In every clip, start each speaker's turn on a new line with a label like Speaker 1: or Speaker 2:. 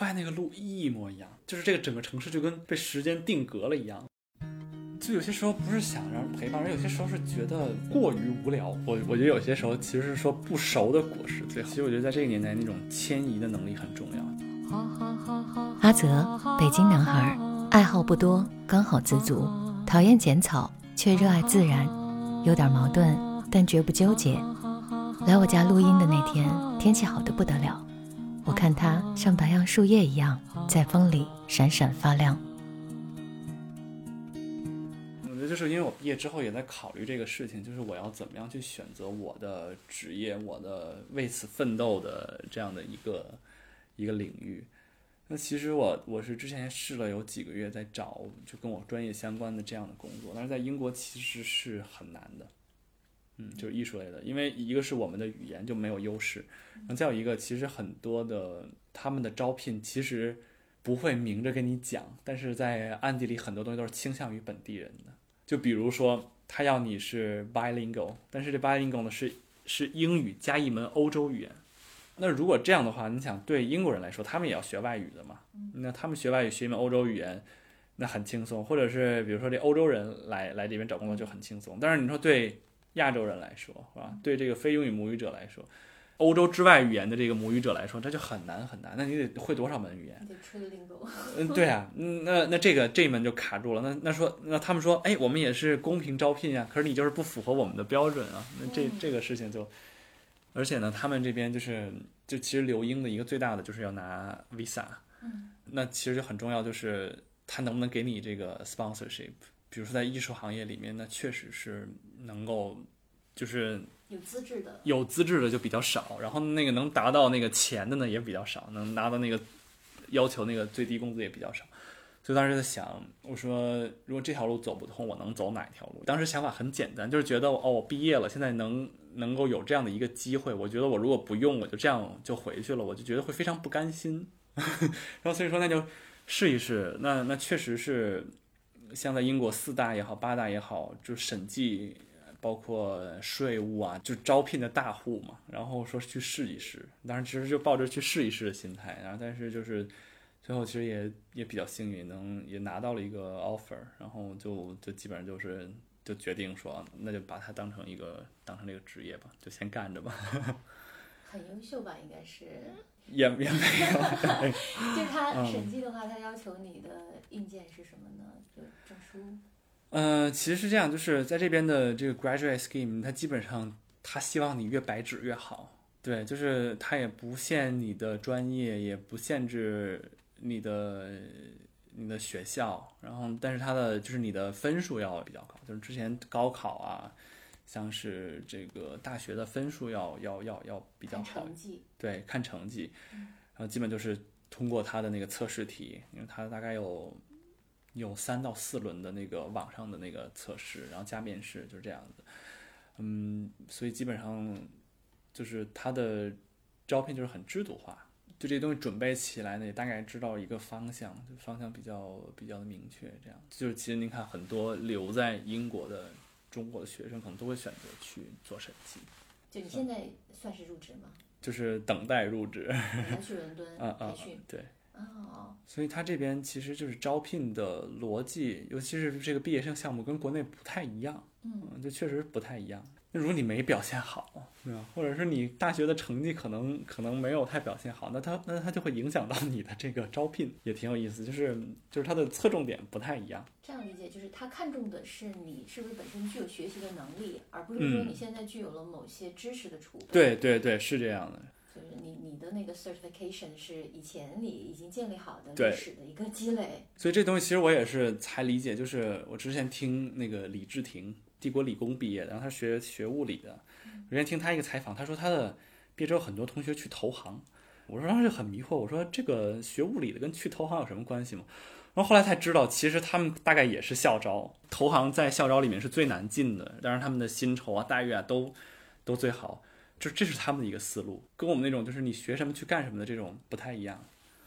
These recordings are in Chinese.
Speaker 1: 发现那个路一模一样，就是这个整个城市就跟被时间定格了一样。就有些时候不是想让人陪伴，而有些时候是觉得过于无聊。我我觉得有些时候其实是说不熟的果实最好。其实我觉得在这个年代，那种迁移的能力很重要。
Speaker 2: 阿泽，北京男孩，爱好不多，刚好知足，讨厌剪草，却热爱自然，有点矛盾，但绝不纠结。来我家录音的那天，天气好的不得了，我看它像白杨树叶一样，在风里闪闪发亮。
Speaker 1: 我觉得就是因为我毕业之后也在考虑这个事情，就是我要怎么样去选择我的职业，我的为此奋斗的这样的一个一个领域。那其实我我是之前试了有几个月在找，就跟我专业相关的这样的工作，但是在英国其实是很难的。嗯，就是艺术类的，因为一个是我们的语言就没有优势，然后再有一个其实很多的他们的招聘其实不会明着跟你讲，但是在暗地里很多东西都是倾向于本地人的。就比如说，他要你是 bilingual，但是这 bilingual 呢是是英语加一门欧洲语言。那如果这样的话，你想对英国人来说，他们也要学外语的嘛？那他们学外语学一门欧洲语言，那很轻松。或者是比如说这欧洲人来来这边找工作就很轻松。但是你说对亚洲人来说，是吧？对这个非英语母语者来说。欧洲之外语言的这个母语者来说，这就很难很难。那你得会多少门语言？
Speaker 3: 得吹的够。
Speaker 1: 嗯，对啊，那那这个这一门就卡住了。那那说，那他们说，哎，我们也是公平招聘呀，可是你就是不符合我们的标准啊。那这这个事情就，而且呢，他们这边就是就其实留英的一个最大的就是要拿 visa。
Speaker 3: 嗯。
Speaker 1: 那其实就很重要，就是他能不能给你这个 sponsorship。比如说在艺术行业里面，那确实是能够，就是。
Speaker 3: 有资质的，
Speaker 1: 有资质的就比较少，然后那个能达到那个钱的呢也比较少，能拿到那个要求那个最低工资也比较少，所以当时在想，我说如果这条路走不通，我能走哪条路？当时想法很简单，就是觉得哦，我毕业了，现在能能够有这样的一个机会，我觉得我如果不用，我就这样就回去了，我就觉得会非常不甘心，然后所以说那就试一试，那那确实是像在英国四大也好，八大也好，就审计。包括税务啊，就招聘的大户嘛，然后说去试一试，当然其实就抱着去试一试的心态，然后但是就是最后其实也也比较幸运，能也拿到了一个 offer，然后就就基本上就是就决定说，那就把它当成一个当成这个职业吧，就先干着吧。
Speaker 3: 很优秀吧，应该是。
Speaker 1: 也也没有。
Speaker 3: 就他审计的话，他要求你的硬件是什么呢？就证书。
Speaker 1: 嗯，其实是这样，就是在这边的这个 graduate scheme，它基本上他希望你越白纸越好。对，就是它也不限你的专业，也不限制你的你的学校，然后但是它的就是你的分数要比较高，就是之前高考啊，像是这个大学的分数要要要要比较好。对，看成绩，然后基本就是通过他的那个测试题，因为他大概有。有三到四轮的那个网上的那个测试，然后加面试，就是这样子。嗯，所以基本上就是他的招聘就是很制度化，就这些东西准备起来呢，也大概知道一个方向，就方向比较比较的明确。这样，就是其实您看很多留在英国的中国的学生，可能都会选择去做审计。
Speaker 3: 就你现在算是入职吗？
Speaker 1: 就是等待入职。
Speaker 3: 去伦敦 培训。
Speaker 1: 对。
Speaker 3: 哦，
Speaker 1: 所以他这边其实就是招聘的逻辑，尤其是这个毕业生项目跟国内不太一样，
Speaker 3: 嗯，
Speaker 1: 就确实不太一样。那如果你没表现好，对吧？或者是你大学的成绩可能可能没有太表现好，那他那他就会影响到你的这个招聘，也挺有意思。就是就是他的侧重点不太一样。
Speaker 3: 这样理解就是他看重的是你是不是本身具有学习的能力，而不是说你现在具有了某些知识的储备。
Speaker 1: 对对对，是这样的。
Speaker 3: 就是你你的那个 certification 是以前你已经建立好的历史的一个积累，
Speaker 1: 所以这东西其实我也是才理解。就是我之前听那个李志廷，帝国理工毕业的，然后他学学物理的。我之前听他一个采访，他说他的毕业之后很多同学去投行，我说当时就很迷惑，我说这个学物理的跟去投行有什么关系吗？然后后来才知道，其实他们大概也是校招，投行在校招里面是最难进的，当然他们的薪酬啊、待遇啊都都最好。就这是他们的一个思路，跟我们那种就是你学什么去干什么的这种不太一样。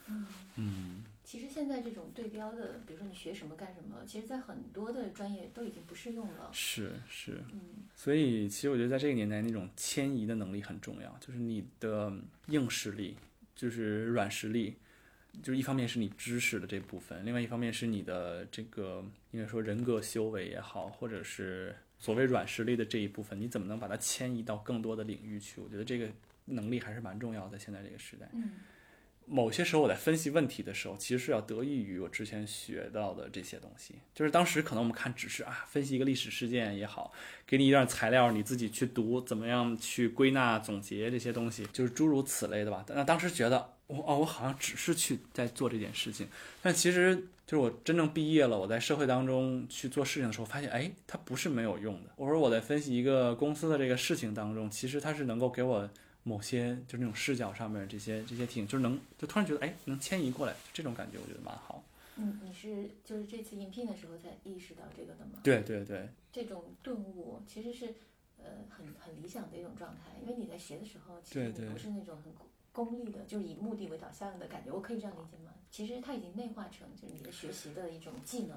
Speaker 3: 嗯
Speaker 1: 嗯，
Speaker 3: 其实现在这种对标的，比如说你学什么干什么，其实在很多的专业都已经不适用了。
Speaker 1: 是是，
Speaker 3: 嗯，
Speaker 1: 所以其实我觉得在这个年代，那种迁移的能力很重要，就是你的硬实力，就是软实力，就是一方面是你知识的这部分，另外一方面是你的这个应该说人格修为也好，或者是所谓软实力的这一部分，你怎么能把它迁移到更多的领域去？我觉得这个能力还是蛮重要的，在现在这个时代。
Speaker 3: 嗯
Speaker 1: 某些时候我在分析问题的时候，其实是要得益于我之前学到的这些东西。就是当时可能我们看只是啊，分析一个历史事件也好，给你一段材料，你自己去读，怎么样去归纳总结这些东西，就是诸如此类的吧。那当时觉得我哦，我好像只是去在做这件事情，但其实就是我真正毕业了，我在社会当中去做事情的时候，发现哎，它不是没有用的。我说我在分析一个公司的这个事情当中，其实它是能够给我。某些就是那种视角上面这些这些挺，就是能就突然觉得哎能迁移过来，这种感觉我觉得蛮好。
Speaker 3: 嗯，你是就是这次应聘的时候才意识到这个的吗？
Speaker 1: 对对对，
Speaker 3: 这种顿悟其实是呃很很理想的一种状态，因为你在学的时候，其实不是那种很功利的，就是以目的为导向的感觉，我可以这样理解吗？其实它已经内化成就是你的学习的一种技能。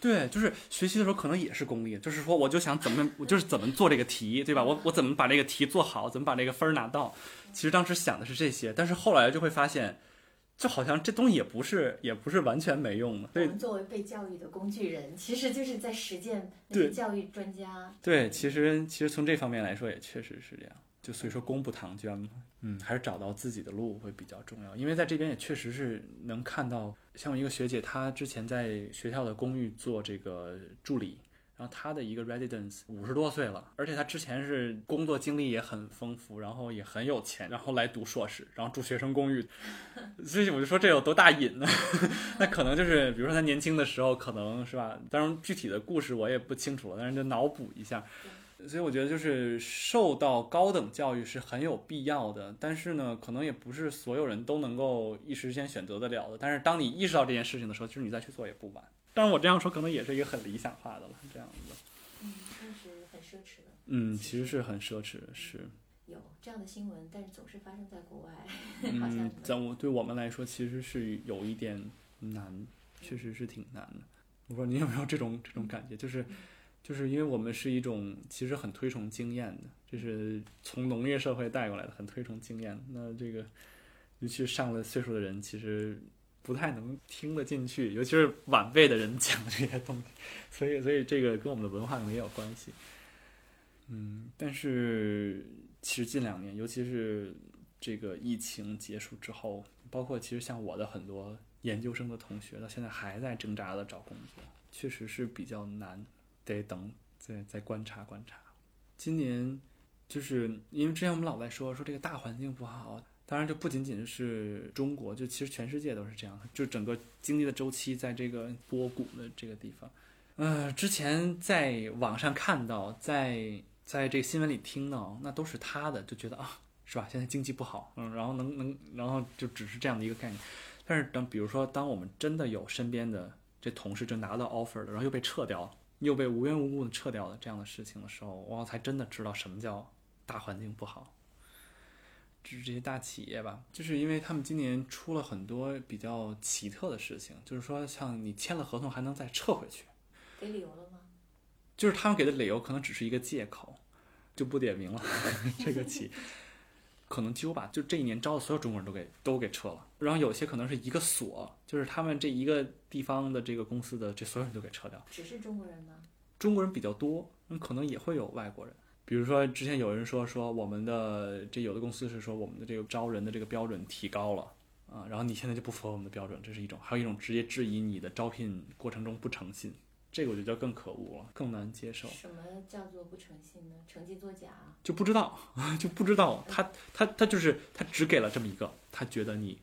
Speaker 1: 对，就是学习的时候可能也是功利，就是说我就想怎么我就是怎么做这个题，对吧？我我怎么把这个题做好，怎么把这个分儿拿到？其实当时想的是这些，但是后来就会发现，就好像这东西也不是也不是完全没用的。对
Speaker 3: 我们作为被教育的工具人，其实就是在实践那
Speaker 1: 对
Speaker 3: 些教育专家。
Speaker 1: 对，其实其实从这方面来说也确实是这样。就所以说功不唐捐嘛，嗯，还是找到自己的路会比较重要。因为在这边也确实是能看到，像我一个学姐，她之前在学校的公寓做这个助理，然后她的一个 residence 五十多岁了，而且她之前是工作经历也很丰富，然后也很有钱，然后来读硕士，然后住学生公寓，所以我就说这有多大瘾呢？那可能就是比如说她年轻的时候，可能是吧，当然具体的故事我也不清楚了，但是就脑补一下。所以我觉得就是受到高等教育是很有必要的，但是呢，可能也不是所有人都能够一时之间选择得了的。但是当你意识到这件事情的时候，其实你再去做也不晚。当然，我这样说可能也是一个很理想化的了，这样子。
Speaker 3: 嗯，确实很奢侈的。
Speaker 1: 嗯，其实是很奢侈的，是。
Speaker 3: 有这样的新闻，但是总是发生在国外，好像
Speaker 1: 嗯，在我对我们来说，其实是有一点难，确实是挺难的。我不知道您有没有这种这种感觉，就是。就是因为我们是一种其实很推崇经验的，就是从农业社会带过来的，很推崇经验。那这个，尤其上了岁数的人，其实不太能听得进去，尤其是晚辈的人 讲这些东西，所以，所以这个跟我们的文化没有关系。嗯，但是其实近两年，尤其是这个疫情结束之后，包括其实像我的很多研究生的同学，到现在还在挣扎的找工作，确实是比较难。得等，再再观察观察。今年就是因为之前我们老在说说这个大环境不好，当然就不仅仅是中国，就其实全世界都是这样，就整个经济的周期在这个波谷的这个地方。呃，之前在网上看到，在在这个新闻里听到，那都是他的，就觉得啊，是吧？现在经济不好，嗯，然后能能，然后就只是这样的一个概念。但是等比如说，当我们真的有身边的这同事就拿到 offer 了，然后又被撤掉了。又被无缘无故的撤掉了这样的事情的时候，我才真的知道什么叫大环境不好。就是这些大企业吧，就是因为他们今年出了很多比较奇特的事情，就是说像你签了合同还能再撤回去，
Speaker 3: 给理由了吗？
Speaker 1: 就是他们给的理由可能只是一个借口，就不点名了。这个企 可能几乎把，就这一年招的所有中国人都给都给撤了，然后有些可能是一个所，就是他们这一个地方的这个公司的这所有人都给撤掉。
Speaker 3: 只是中国人吗？
Speaker 1: 中国人比较多，那可能也会有外国人。比如说之前有人说说我们的这有的公司是说我们的这个招人的这个标准提高了啊，然后你现在就不符合我们的标准，这是一种；还有一种直接质疑你的招聘过程中不诚信，这个我觉得更可恶了，更难接受。
Speaker 3: 什么叫做不诚信呢？成绩作假？
Speaker 1: 就不知道，就不知道，他他他就是他只给了这么一个，他觉得你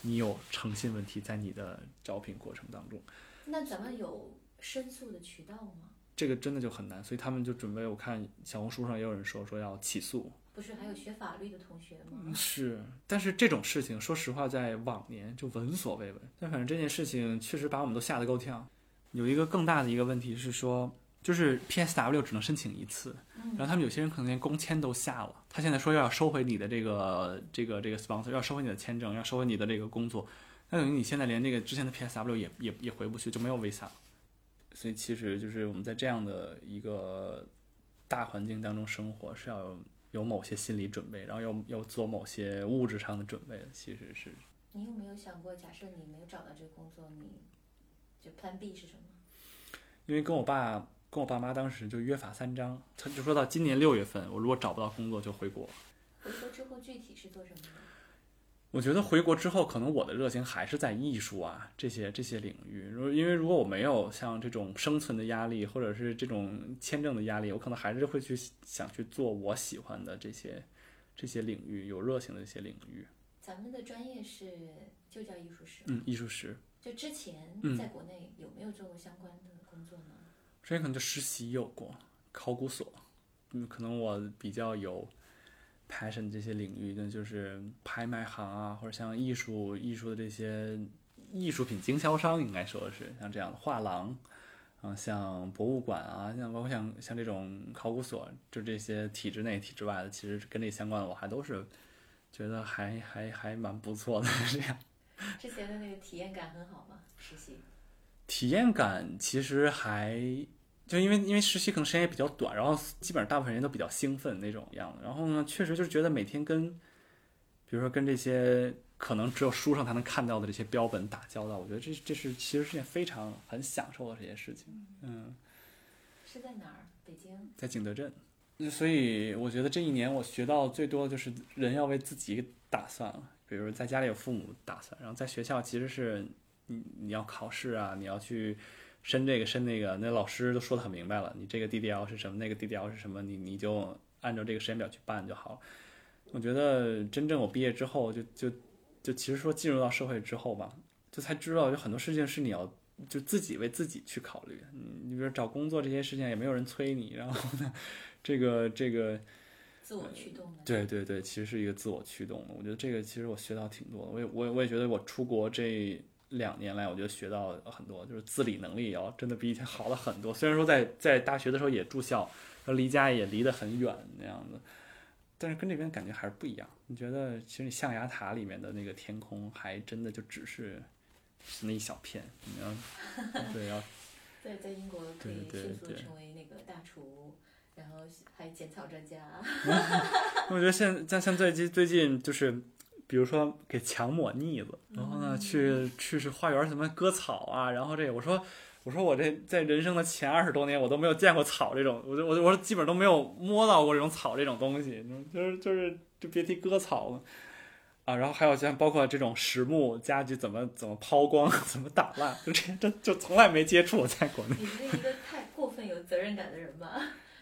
Speaker 1: 你有诚信问题在你的招聘过程当中。
Speaker 3: 那咱们有申诉的渠道吗？
Speaker 1: 这个真的就很难，所以他们就准备。我看小红书上也有人说说要起诉。
Speaker 3: 不是还有学法律的同学吗？
Speaker 1: 是，但是这种事情，说实话，在往年就闻所未闻。但反正这件事情确实把我们都吓得够呛。有一个更大的一个问题是说，就是 PSW 只能申请一次，然后他们有些人可能连工签都下了。他现在说要收回你的这个这个这个 sponsor，要收回你的签证，要收回你的这个工作，那等于你现在连这个之前的 PSW 也也也回不去，就没有 visa。所以其实就是我们在这样的一个大环境当中生活，是要有有某些心理准备，然后要要做某些物质上的准备的。其实是
Speaker 3: 你有没有想过，假设你没有找到这个工作，你就 Plan B 是什么？
Speaker 1: 因为跟我爸跟我爸妈当时就约法三章，他就说到今年六月份，我如果找不到工作就回国。
Speaker 3: 回国之后具体是做什么的？
Speaker 1: 我觉得回国之后，可能我的热情还是在艺术啊这些这些领域。如因为如果我没有像这种生存的压力，或者是这种签证的压力，我可能还是会去想去做我喜欢的这些这些领域，有热情的一些领域。
Speaker 3: 咱们的专业是就叫艺术史，
Speaker 1: 嗯，艺术史，
Speaker 3: 就之前
Speaker 1: 嗯
Speaker 3: 在国内有没有做过相关的工作呢？
Speaker 1: 之前可能就实习有过，考古所，嗯，可能我比较有 passion 这些领域，那就是拍卖行啊，或者像艺术艺术的这些艺术品经销商，应该说是像这样的画廊，啊，像博物馆啊，像包括像像这种考古所，就这些体制内、体制外的，其实跟这相关的，我还都是觉得还还还蛮不错的 这样。
Speaker 3: 之前的那个体验感很好吗？实习？
Speaker 1: 体验感其实还就因为因为实习可能时间也比较短，然后基本上大部分人都比较兴奋那种样子。然后呢，确实就是觉得每天跟，比如说跟这些可能只有书上才能看到的这些标本打交道，我觉得这这是其实是件非常很享受的这些事情。嗯，
Speaker 3: 是在哪儿？北京？
Speaker 1: 在景德镇，所以我觉得这一年我学到最多的就是人要为自己打算了。比如在家里有父母打算，然后在学校其实是你你要考试啊，你要去申这个申那个，那老师都说的很明白了，你这个 DDL 是什么，那个 DDL 是什么，你你就按照这个时间表去办就好了。我觉得真正我毕业之后，就就就其实说进入到社会之后吧，就才知道有很多事情是你要就自己为自己去考虑。你你比如找工作这些事情也没有人催你，然后呢，这个这个。
Speaker 3: 自我驱动的。
Speaker 1: 对对对，其实是一个自我驱动的。我觉得这个其实我学到挺多的。我也我也我也觉得我出国这两年来，我觉得学到很多，就是自理能力也要真的比以前好了很多。虽然说在在大学的时候也住校，离家也离得很远那样子，但是跟这边感觉还是不一样。你觉得其实你象牙塔里面的那个天空，还真的就只是那一小片，你要 对要
Speaker 3: 在在英国可以
Speaker 1: 对对
Speaker 3: 迅速
Speaker 1: 对
Speaker 3: 成为那个大厨，然后还剪草专家。
Speaker 1: 我觉得现在像最近最近就是，比如说给墙抹腻子，然后呢去去是花园什么割草啊，然后这个我说我说我这在人生的前二十多年我都没有见过草这种，我就我就我说基本都没有摸到过这种草这种东西，就是就是就别提割草了。啊，然后还有像包括这种实木家具怎么怎么抛光，怎么打烂，就这这就从来没接触过在国内。
Speaker 3: 你是一个太过分有责任感的人吧？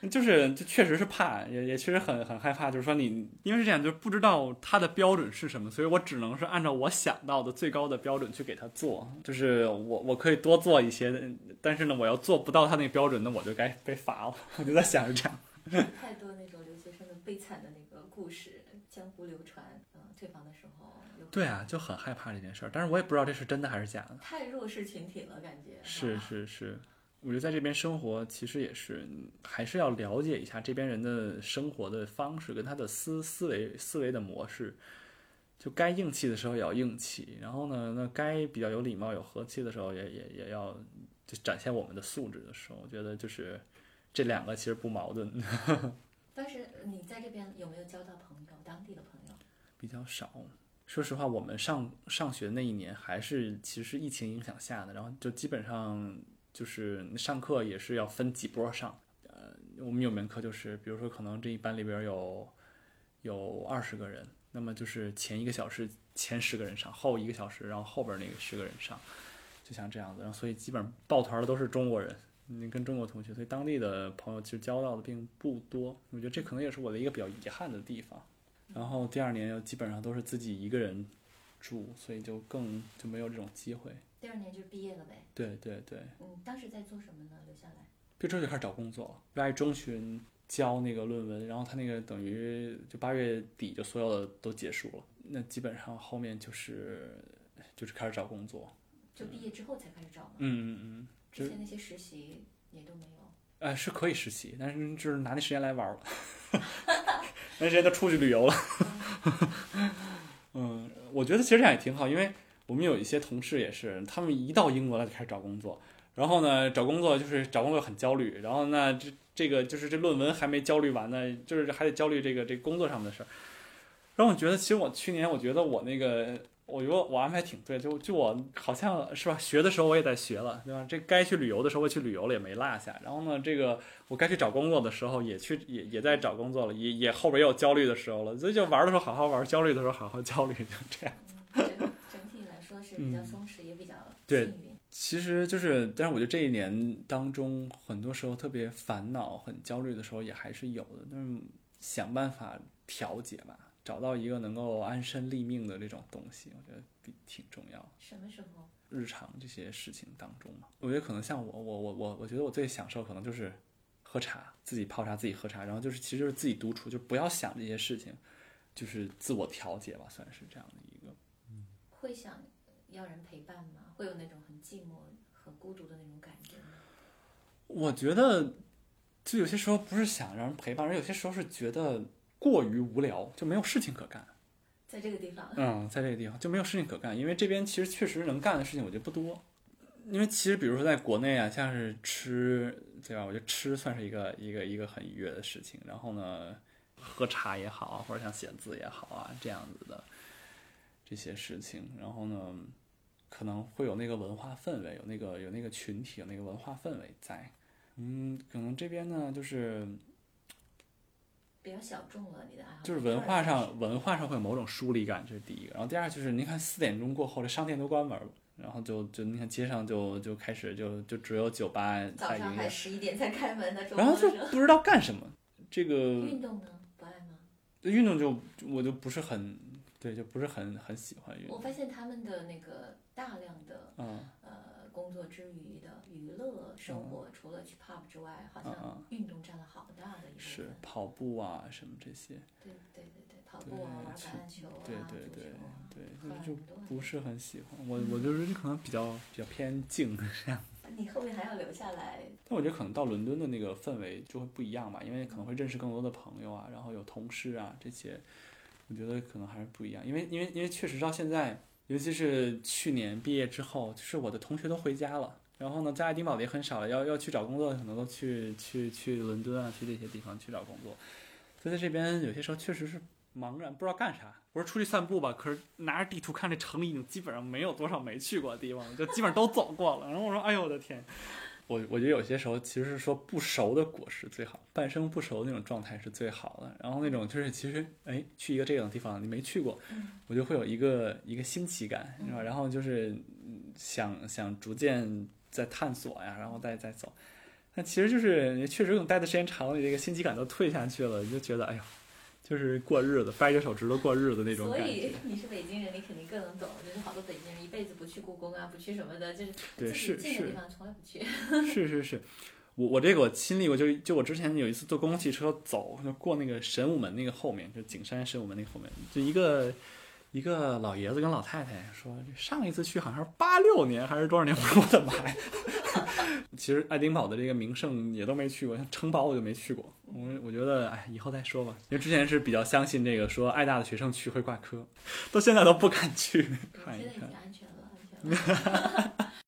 Speaker 1: 就是，就确实是怕，也也确实很很害怕。就是说你，因为是这样，就是不知道他的标准是什么，所以我只能是按照我想到的最高的标准去给他做。就是我我可以多做一些，但是呢，我要做不到他那个标准，那我就该被罚了。我就在想着这样。
Speaker 3: 太多那种留学生的悲惨的那个故事，江湖流传。嗯，退房的时候
Speaker 1: 对啊，就很害怕这件事儿，但是我也不知道这是真的还是假的。
Speaker 3: 太弱势群体了，感觉
Speaker 1: 是
Speaker 3: 吧
Speaker 1: 是是，我觉得在这边生活，其实也是还是要了解一下这边人的生活的方式跟他的思思维思维的模式。就该硬气的时候也要硬气，然后呢，那该比较有礼貌、有和气的时候也，也也要就展现我们的素质的时候，我觉得就是这两个其实不矛盾，
Speaker 3: 当时你在这边有没有交到朋友，当地的朋友？
Speaker 1: 比较少。说实话，我们上上学那一年还是其实是疫情影响下的，然后就基本上就是上课也是要分几波上。呃，我们有门课就是，比如说可能这一班里边有有二十个人，那么就是前一个小时前十个人上，后一个小时然后后边那个十个人上，就像这样子。然后所以基本上抱团的都是中国人，你，跟中国同学，所以当地的朋友其实交到的并不多。我觉得这可能也是我的一个比较遗憾的地方。然后第二年又基本上都是自己一个人住，所以就更就没有这种机会。
Speaker 3: 第二年就毕业了呗。
Speaker 1: 对对对，
Speaker 3: 嗯，当时在做什么呢？留下来。
Speaker 1: 毕业之后就开始找工作，八月中旬交那个论文，然后他那个等于就八月底就所有的都结束了，那基本上后面就是就是开始找工作。
Speaker 3: 就毕业之后才开始找吗？
Speaker 1: 嗯嗯嗯，
Speaker 3: 之前那些实习也都没有。
Speaker 1: 呃，是可以实习，但是就是拿那时间来玩儿了，那时间都出去旅游了。嗯，我觉得其实这样也挺好，因为我们有一些同事也是，他们一到英国了就开始找工作，然后呢，找工作就是找工作很焦虑，然后呢，这这个就是这论文还没焦虑完呢，就是还得焦虑这个这工作上面的事儿。然后我觉得，其实我去年我觉得我那个我觉得我安排挺对，就就我好像是吧，学的时候我也在学了，对吧？这该去旅游的时候我去旅游了，也没落下。然后呢，这个我该去找工作的时候也去，也也在找工作了，也也后边也有焦虑的时候了。所以就玩的时候好好玩，焦虑的时候好好焦虑，就这样。
Speaker 3: 是比较松弛，也比较
Speaker 1: 对
Speaker 3: 幸运。
Speaker 1: 其实就是，但是我觉得这一年当中，很多时候特别烦恼、很焦虑的时候也还是有的，但是想办法调节吧，找到一个能够安身立命的这种东西，我觉得比挺重要。
Speaker 3: 什么时候？
Speaker 1: 日常这些事情当中嘛，我觉得可能像我，我我我我觉得我最享受可能就是喝茶，自己泡茶，自己喝茶，然后就是其实就是自己独处，就不要想这些事情，就是自我调节吧，算是这样的一个。
Speaker 3: 会想要人陪伴吗？会有那种很寂寞、很孤独的那种感觉吗？
Speaker 1: 我觉得，就有些时候不是想让人陪伴，而有些时候是觉得过于无聊，就没有事情可干。
Speaker 3: 在这个地方，
Speaker 1: 嗯，在这个地方就没有事情可干，因为这边其实确实能干的事情我觉得不多。因为其实比如说在国内啊，像是吃，对吧？我觉得吃算是一个一个一个很愉悦的事情。然后呢，喝茶也好啊，或者像写字也好啊，这样子的这些事情。然后呢，可能会有那个文化氛围，有那个有那个群体，有那个文化氛围在。嗯，可能这边呢，就是
Speaker 3: 比较小众了你的爱好。
Speaker 1: 就是文化上文化上会有某种疏离感，这是第一个。然后第二就是，你看四点钟过后，这商店都关门了，然后就就你看街上就就开始就就只有酒吧
Speaker 3: 早
Speaker 1: 在营业，
Speaker 3: 上还十一点才开门的周
Speaker 1: 然后就不知道干什么。这个
Speaker 3: 运动呢？不爱吗？
Speaker 1: 运动就我就不是很对，就不是很很喜欢运动。
Speaker 3: 我发现他们的那个大量的
Speaker 1: 嗯
Speaker 3: 呃工作之余的娱乐生活，除了去 pub 之外，好
Speaker 1: 嗯
Speaker 3: 像运动占了好大的一部分。
Speaker 1: 是跑步啊什么这些，
Speaker 3: 对对对对，跑步啊，玩
Speaker 1: 是
Speaker 3: 橄榄球啊，
Speaker 1: 对对对对，
Speaker 3: 很
Speaker 1: 就就不是很喜欢。我我就是可能比较比较偏静这样。
Speaker 3: 你后面还要留下来，
Speaker 1: 但我觉得可能到伦敦的那个氛围就会不一样吧，因为可能会认识更多的朋友啊，然后有同事啊这些，我觉得可能还是不一样。因为因为因为确实到现在，尤其是去年毕业之后，就是我的同学都回家了，然后呢，在爱丁堡的也很少了，要要去找工作，可能都去去去伦敦啊，去这些地方去找工作。所以在这边有些时候确实是茫然，不知道干啥。我说出去散步吧，可是拿着地图看这城里已经基本上没有多少没去过的地方了，就基本上都走过了。然后我说，哎呦我的天！我我觉得有些时候其实是说不熟的果实最好，半生不熟那种状态是最好的。然后那种就是其实哎去一个这样的地方你没去过，我就会有一个一个新奇感，是吧？然后就是嗯想想逐渐在探索呀，然后再再走。但其实就是你确实可能待的时间长了，你这个新奇感都退下去了，你就觉得哎呦，就是过日子，掰着手指头过日子那种感
Speaker 3: 所以。你是北京人，你肯定更能懂。就是好多北京人一辈子不去故宫啊，不去什么的，就是
Speaker 1: 对是是
Speaker 3: 近的地方从来不去。
Speaker 1: 是是是，我我这个我亲历过，就就我之前有一次坐公共汽车走，就过那个神武门那个后面，就景山神武门那个后面，就一个一个老爷子跟老太太说，上一次去好像是八六年还是多少年，我说我的妈呀！其实爱丁堡的这个名胜也都没去过，像城堡我就没去过。我我觉得，哎，以后再说吧。因为之前是比较相信这个，说爱大的学生去会挂科，到现在都不敢去看一看
Speaker 3: 现在已经。安全了，安全了。